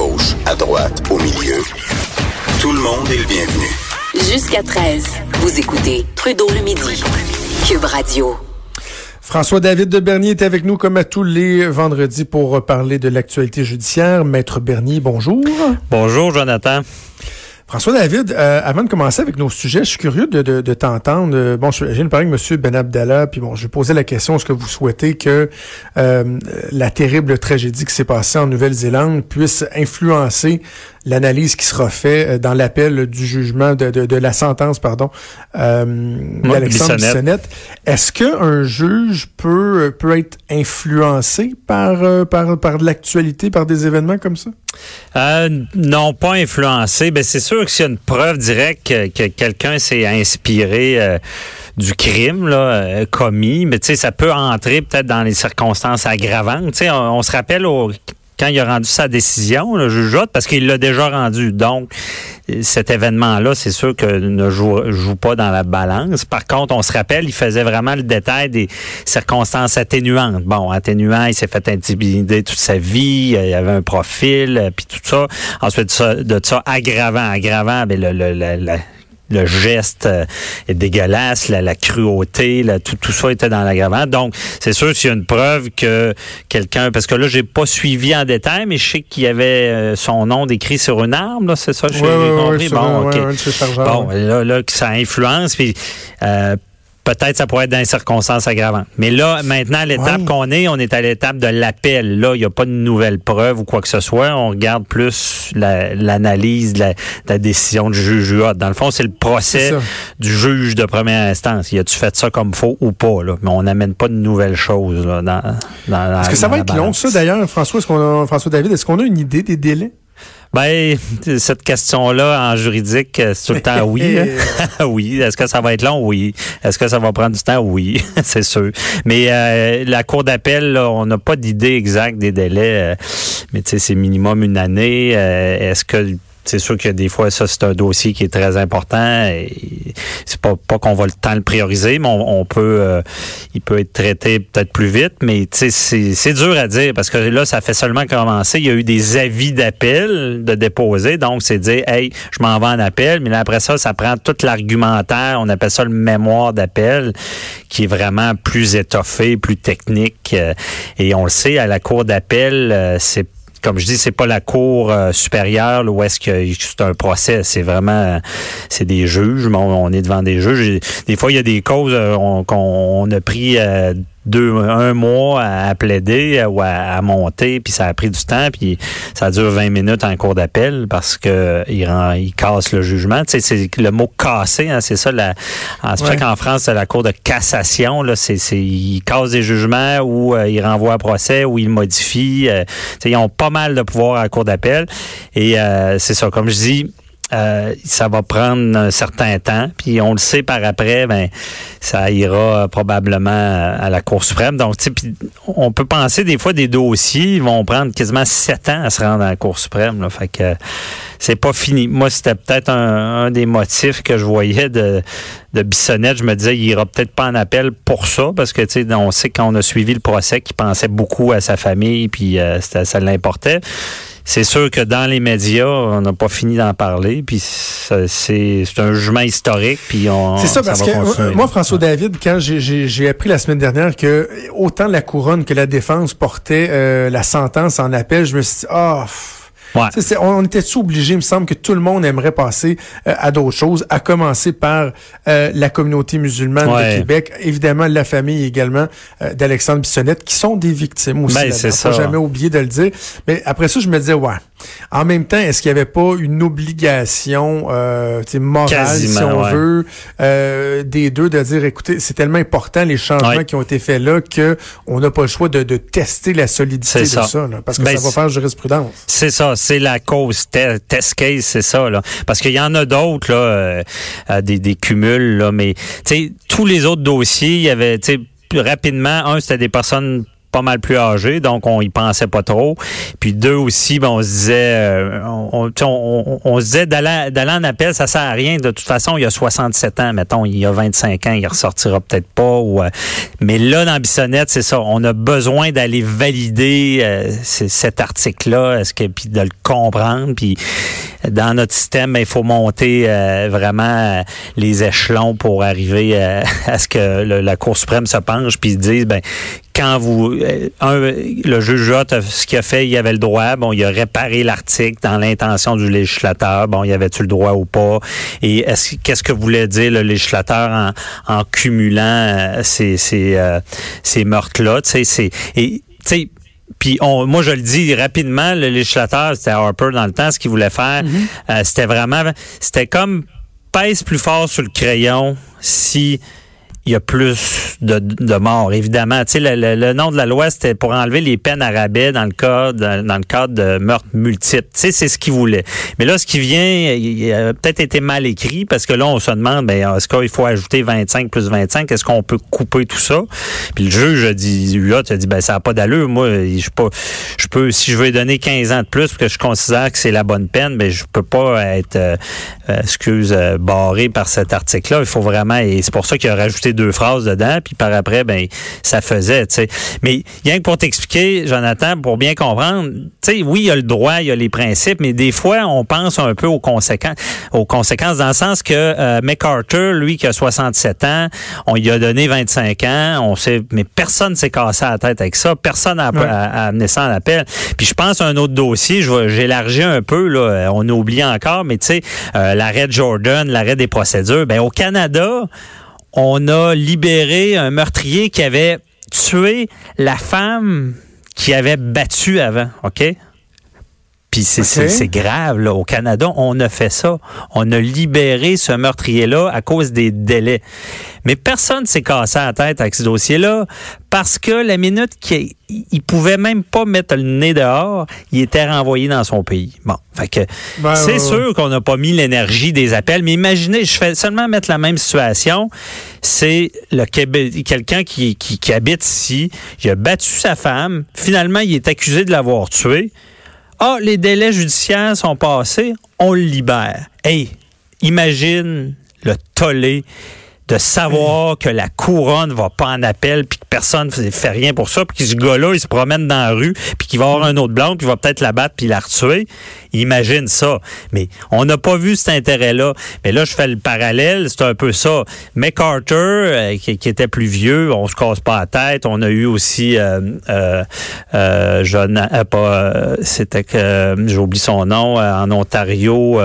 Gauche, à droite, au milieu. Tout le monde est le bienvenu. Jusqu'à 13, vous écoutez Trudeau le midi. Cube Radio. François-David de Bernier est avec nous comme à tous les vendredis pour parler de l'actualité judiciaire. Maître Bernier, bonjour. Bonjour, Jonathan. François David, euh, avant de commencer avec nos sujets, je suis curieux de, de, de t'entendre. Euh, bon, je viens de parler avec M. Ben Abdallah, puis bon, je vais poser la question est-ce que vous souhaitez que euh, la terrible tragédie qui s'est passée en Nouvelle-Zélande puisse influencer l'analyse qui sera faite dans l'appel du jugement de, de, de, la sentence, pardon, euh, d'Alexandre Bissonnette. Est-ce qu'un juge peut peut être influencé par par par l'actualité, par des événements comme ça? Euh, non, pas influencé. Ben, c'est sûr que s'il y a une preuve directe que, que quelqu'un s'est inspiré euh, du crime là, euh, commis, mais ça peut entrer peut-être dans les circonstances aggravantes. On, on se rappelle quand il a rendu sa décision, le juge parce qu'il l'a déjà rendu. Donc, cet événement-là, c'est sûr que ne joue, pas dans la balance. Par contre, on se rappelle, il faisait vraiment le détail des circonstances atténuantes. Bon, atténuant, il s'est fait intimider toute sa vie, il avait un profil, puis tout ça. Ensuite de ça, aggravant, aggravant, ben le, le, le le geste euh, est dégueulasse, la, la cruauté, tout, tout ça était dans l'aggravant. Donc, c'est sûr s'il y a une preuve que quelqu'un, parce que là, j'ai pas suivi en détail, mais je sais qu'il y avait euh, son nom décrit sur une arme, là, c'est ça, j'ai compris. bon, OK. bon, là, là, que ça influence, puis euh, peut-être ça pourrait être dans les circonstances aggravantes. Mais là, maintenant, l'étape qu'on est, on est à l'étape de l'appel. Là, il n'y a pas de nouvelle preuve ou quoi que ce soit. On regarde plus l'analyse de, la, décision du juge Dans le fond, c'est le procès du juge de première instance. Y a-tu fait ça comme faux ou pas? Là? Mais on n'amène pas de nouvelles choses là, dans, dans Est-ce que ça va être long, ça, d'ailleurs, François, François David? Est-ce qu'on a une idée des délais? Ben, cette question-là en juridique, c'est tout le temps oui. Oui. Est-ce que ça va être long? Oui. Est-ce que ça va prendre du temps? Oui, c'est sûr. Mais euh, la Cour d'appel, on n'a pas d'idée exacte des délais. Euh, mais tu sais, c'est minimum une année. Euh, est-ce que c'est sûr que des fois, ça, c'est un dossier qui est très important. C'est pas, pas qu'on va le temps le prioriser, mais on, peut, euh, il peut être traité peut-être plus vite. Mais c'est, c'est dur à dire parce que là, ça fait seulement commencer. Il y a eu des avis d'appel de déposer. Donc, c'est dire, hey, je m'en vais en appel. Mais là, après ça, ça prend tout l'argumentaire. On appelle ça le mémoire d'appel qui est vraiment plus étoffé, plus technique. Euh, et on le sait, à la cour d'appel, euh, c'est comme je dis, c'est pas la cour euh, supérieure là, où est-ce que c'est un procès. C'est vraiment, c'est des juges. On, est devant des juges. Des fois, il y a des causes euh, qu'on a pris euh, deux, un mois à, plaider ou à, monter, puis ça a pris du temps, puis ça dure 20 minutes en cours d'appel parce que il, rend, il casse le jugement. Tu sais, c'est le mot casser, hein, c'est ça. La, c'est ouais. qu'en France, c'est la cour de cassation. Là, c'est, c'est il casse des jugements ou euh, il renvoie à procès ou il modifie. Euh, ils ont pas mal de pouvoir à la cour d'appel. Et euh, c'est ça, comme je dis, euh, ça va prendre un certain temps. Puis on le sait par après, ben ça ira probablement à la Cour suprême. Donc, on peut penser des fois des dossiers vont prendre quasiment sept ans à se rendre à la Cour suprême. Là. Fait que c'est pas fini. Moi, c'était peut-être un, des motifs que je voyais de, de Bissonnette. Je me disais, il ira peut-être pas en appel pour ça, parce que tu sais, on sait qu'on a suivi le procès qu'il pensait beaucoup à sa famille, puis euh, ça l'importait c'est sûr que dans les médias, on n'a pas fini d'en parler. Puis c'est un jugement historique. Puis on. C'est ça, parce que moi, François David, quand j'ai appris la semaine dernière que autant la couronne que la défense portaient euh, la sentence en appel, je me suis dit, oh, on était tout obligé, il me semble que tout le monde aimerait passer euh, à d'autres choses, à commencer par euh, la communauté musulmane de Québec, évidemment la famille également euh, d'Alexandre Bissonnette, qui sont des victimes aussi. Ben, c'est ça. Faut jamais oublier de le dire. Mais après ça, je me disais, ouais, en même temps, est-ce qu'il n'y avait pas une obligation euh, morale, Quasiment, si on ouais. veut, euh, des deux de dire, écoutez, c'est tellement important les changements Ouais. qui ont été faits là que on n'a pas le choix de, de tester la solidité de ça. ça, là, parce que Ben, ça va faire jurisprudence. C'est ça, c'est la cause te- test case, c'est ça là. Parce qu'il y en a d'autres là, euh, euh, des, des cumuls là, mais tous les autres dossiers, il y avait rapidement un c'était des personnes pas mal plus âgées, donc on y pensait pas trop. Puis deux aussi, ben, on se disait, euh, on, on, on- on- se disait d'aller en appel, ça sert à rien. De toute façon, il y a 67 ans, mettons, il y a 25 ans, il ressortira peut-être pas. Ou, euh, mais là, dans Bissonnette, c'est ça. On a besoin d'aller valider euh, cet article-là, est-ce que puis de le comprendre. Puis dans notre système, ben, il faut monter euh, vraiment les échelons pour arriver à ce que la Cour suprême se penche puis dise, ben quand vous euh, un, le juge a- ce qu'il a fait, il avait le droit, bon, il a réparé l'article dans l'intention du législateur, bon, il avait-tu le droit ou pas, et est-ce qu'est-ce que voulait dire le législateur en, en cumulant euh, ces ces, euh, ces meurtres-là, tu sais, c'est et tu sais puis on, moi je le dis rapidement, le législateur, c'était Harper dans le temps, ce qu'il voulait faire, euh, c'était vraiment, c'était comme pèse plus fort sur le crayon si il y a plus de, de morts, évidemment. Tu sais, le, le- le nom de la loi, c'était pour enlever les peines à dans le cas dans, le cadre de meurtres multiples. Tu sais, c'est ce qu'il voulait. Mais là, ce qui vient, il a peut-être été mal écrit parce que là, on se demande, ben, est-ce qu'il faut ajouter 25 plus 25? Est-ce qu'on peut couper tout ça? Puis le juge a dit, UA, a dit, ben, ça n'a pas d'allure. Moi, je peux, je peux, si je veux donner 15 ans de plus, parce que je considère que c'est la bonne peine, ben, je peux pas être, euh, euh, excuse, euh, barré par cet article-là. Il faut vraiment, et c'est pour ça qu'il a rajouté deux phrases dedans, puis par après, ben, ça faisait, tu sais. Mais rien que pour t'expliquer, Jonathan, pour bien comprendre, tu sais, oui, il y a le droit, il y a les principes, mais des fois, on pense un peu aux conséquences, aux conséquences dans le sens que euh, MacArthur, lui, qui a 67 ans, on lui a donné 25 ans, on sait, mais personne s'est cassé la tête avec ça, personne n'a amené ça en appel. Puis je pense à un autre dossier, je vais- j'élargis un peu, là, euh, on a oublié encore, mais tu sais, euh, l'arrêt de Jordan, l'arrêt des procédures, ben au Canada, on a libéré un meurtrier qui avait tué la femme qui avait battu avant, OK? Puis c'est grave, là. Au Canada, on a fait ça. On a libéré ce meurtrier-là à cause des délais. Mais personne s'est cassé la tête avec ce dossier-là parce que la minute qu'il il pouvait même pas mettre le nez dehors, il était renvoyé dans son pays. Bon, fait que Ben, c'est ouais, sûr qu'on n'a pas mis l'énergie des appels, mais imaginez, je fais seulement mettre la même situation, c'est le Québec, quelqu'un qui, qui, qui habite ici, il a battu sa femme, finalement il est accusé de l'avoir tué. Ah, les délais judiciaires sont passés, on le libère. Hey, imagine le tollé de savoir que la couronne va pas en appel puis que personne ne fait rien pour ça puis que ce gars-là, il se promène dans la rue puis qu'il va avoir un autre blanc puis il va peut-être la battre puis la retuer. Imagine ça. Mais on n'a pas vu cet intérêt-là. Mais là, je fais le parallèle, c'est un peu ça. MacArthur, euh, qui, était plus vieux, on se casse pas la tête. On a eu aussi euh, euh, euh, euh, pas, c'était que j'ai oublié son nom en Ontario.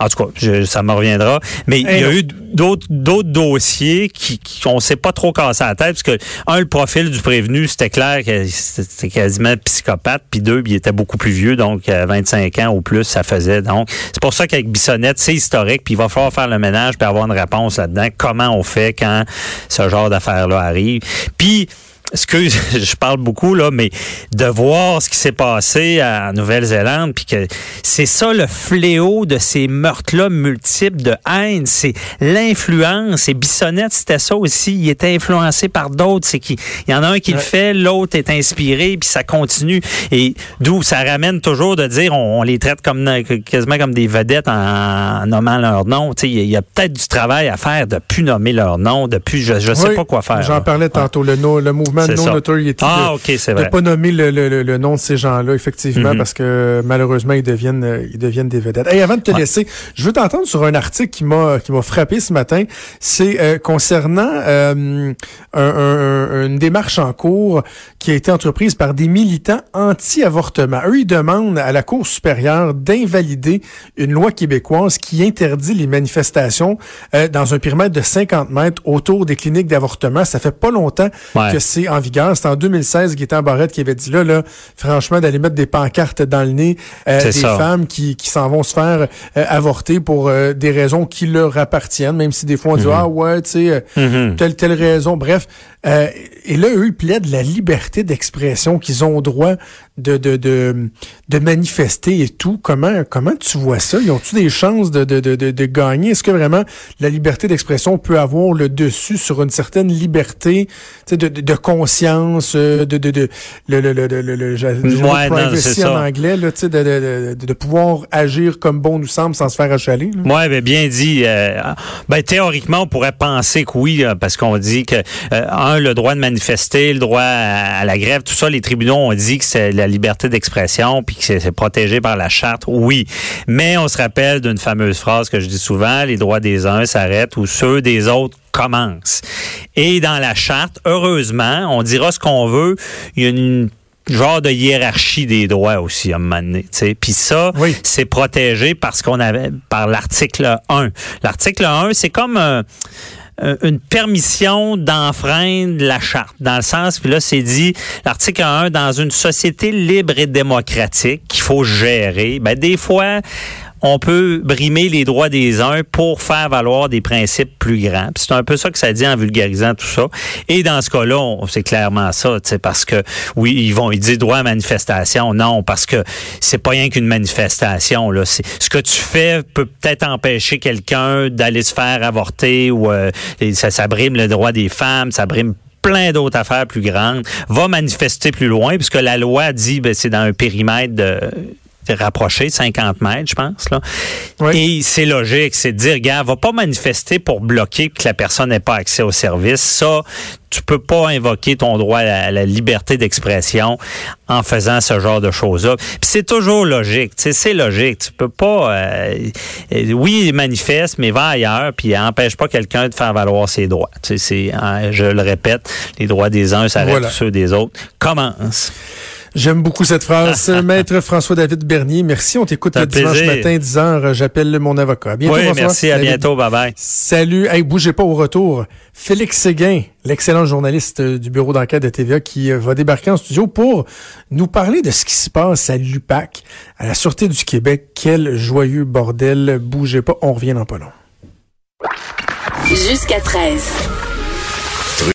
Euh, en tout cas, je- ça me reviendra. Mais il y a non. eu d'autres d'autres dossiers qui, qui on s'est pas trop cassé la tête parce que un le profil du prévenu c'était clair que c'était quasiment psychopathe puis deux il était beaucoup plus vieux donc euh, 25 ans ou plus ça faisait donc c'est pour ça qu'avec Bissonnette c'est historique puis il va falloir faire le ménage puis avoir une réponse là-dedans comment on fait quand ce genre d'affaires là arrive? Puis excuse, je parle beaucoup là, mais de voir ce qui s'est passé en Nouvelle-Zélande, puis que c'est ça le fléau de ces meurtres-là multiples de haine, c'est l'influence. Et Bissonnette, c'était ça aussi. Il était influencé par d'autres. C'est qu'il il y en a un qui le fait, l'autre est inspiré, puis ça continue. Et d'où ça ramène toujours de dire, on, on les traite comme quasiment comme des vedettes en, en nommant leur nom. Tu sais, Il y a, peut-être du travail à faire de plus nommer leur nom, de plus, je, je sais Oui, pas quoi faire. J'en parlais tantôt, le, no- le mouvement de no-notoriety. Ah, de- ok, c'est de vrai. pas nommer le, le- le- nom de ces gens-là, effectivement, Mhm. parce que malheureusement, ils deviennent, euh, ils deviennent des vedettes. Hey, avant de te Ouais. laisser, je veux t'entendre sur un article qui m'a qui m'a frappé ce matin. C'est euh, concernant euh, un- un- un- une démarche en cours qui a été entreprise par des militants anti-avortement. Eux, ils demandent à la Cour supérieure d'invalider une loi québécoise qui interdit les manifestations euh, dans un périmètre de 50 mètres autour des cliniques d'avortement. Ça fait pas longtemps Ouais. que c'est en vigueur. C'était en 2016, Gaétan Barrette qui avait dit là, là, franchement, d'aller mettre des pancartes dans le nez euh, des femmes qui, qui s'en vont se faire euh, avorter pour euh, des raisons qui leur appartiennent, même si des fois on dit, mm-hmm. ah ouais, tu sais, mm-hmm. telle, telle raison. Bref, et là, eux, ils plaident la liberté d'expression, qu'ils ont droit de, de, de, de, manifester et tout. Comment, comment tu vois ça? Ils ont-tu des chances de, de, de, de gagner? Est-ce que vraiment la liberté d'expression peut avoir le dessus sur une certaine liberté de, de, de conscience, euh, de, de, de, le, le, le, le, le ouais, privacy en anglais, là, de, de, de, de, pouvoir agir comme bon nous semble sans se faire achaler? Oui, ben, bien dit. Euh, ben, théoriquement, on pourrait penser que oui, parce qu'on dit que euh, le droit de manifester, le droit à, la grève, tout ça, les tribunaux ont dit que c'est la liberté d'expression puis que c'est protégé par la charte. Oui. Mais on se rappelle d'une fameuse phrase que je dis souvent, les droits des uns s'arrêtent ou ceux des autres commencent. Et dans la charte, heureusement, on dira ce qu'on veut, il y a une genre de hiérarchie des droits aussi à un moment donné. Puis ça, c'est protégé parce qu'on avait par l'article 1. L'article 1, c'est comme euh, une permission d'enfreindre la charte, dans le sens, puis là, c'est dit, l'article 1, dans une société libre et démocratique qu'il faut gérer, ben, des fois, on peut brimer les droits des uns pour faire valoir des principes plus grands. C'est un peu ça que ça dit en vulgarisant tout ça. Et dans ce cas-là, c'est clairement ça, parce que oui, ils vont ils disent droit à manifestation. Non, parce que c'est pas rien qu'une manifestation. Là. Ce que tu fais peut peut-être empêcher quelqu'un d'aller se faire avorter ou euh, ça, ça brime le droit des femmes, ça brime plein d'autres affaires plus grandes, va manifester plus loin, puisque la loi dit ben, c'est dans un périmètre de rapproché, 50 mètres, je pense. Là. Et c'est logique, c'est de dire, gars, va pas manifester pour bloquer que la personne n'ait pas accès au service. Ça, tu peux pas invoquer ton droit à la liberté d'expression en faisant ce genre de choses-là. Puis c'est toujours logique, c'est logique. Tu peux pas, euh, oui, il manifeste, mais va ailleurs, puis empêche pas quelqu'un de faire valoir ses droits. C'est, hein, je le répète, les droits des uns s'arrêtent ceux des autres. Commence. J'aime beaucoup cette phrase. Maître François-David Bernier, merci. On t'écoute le dimanche matin, 10h. J'appelle mon avocat. À bientôt, oui, merci. À bientôt. Bye-bye. Salut. Hey, bougez pas au retour. Félix Séguin, l'excellent journaliste du bureau d'enquête de TVA qui euh, va débarquer en studio pour nous parler de ce qui se passe à l'UPAC, à la Sûreté du Québec. Quel joyeux bordel. Bougez pas. On revient dans pas long. Jusqu'à 13.